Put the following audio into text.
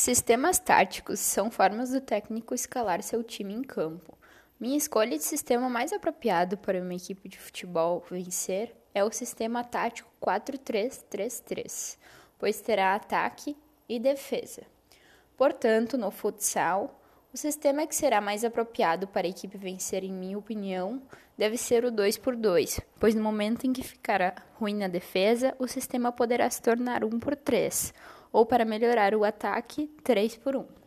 Sistemas táticos são formas do técnico escalar seu time em campo. Minha escolha de sistema mais apropriado para uma equipe de futebol vencer é o sistema tático 4-3-3-3, pois terá ataque e defesa. Portanto, no futsal, o sistema que será mais apropriado para a equipe vencer, em minha opinião, deve ser o 2 por 2 pois no momento em que ficará ruim na defesa, o sistema poderá se tornar 1 por 3 ou para melhorar o ataque, 3 por 1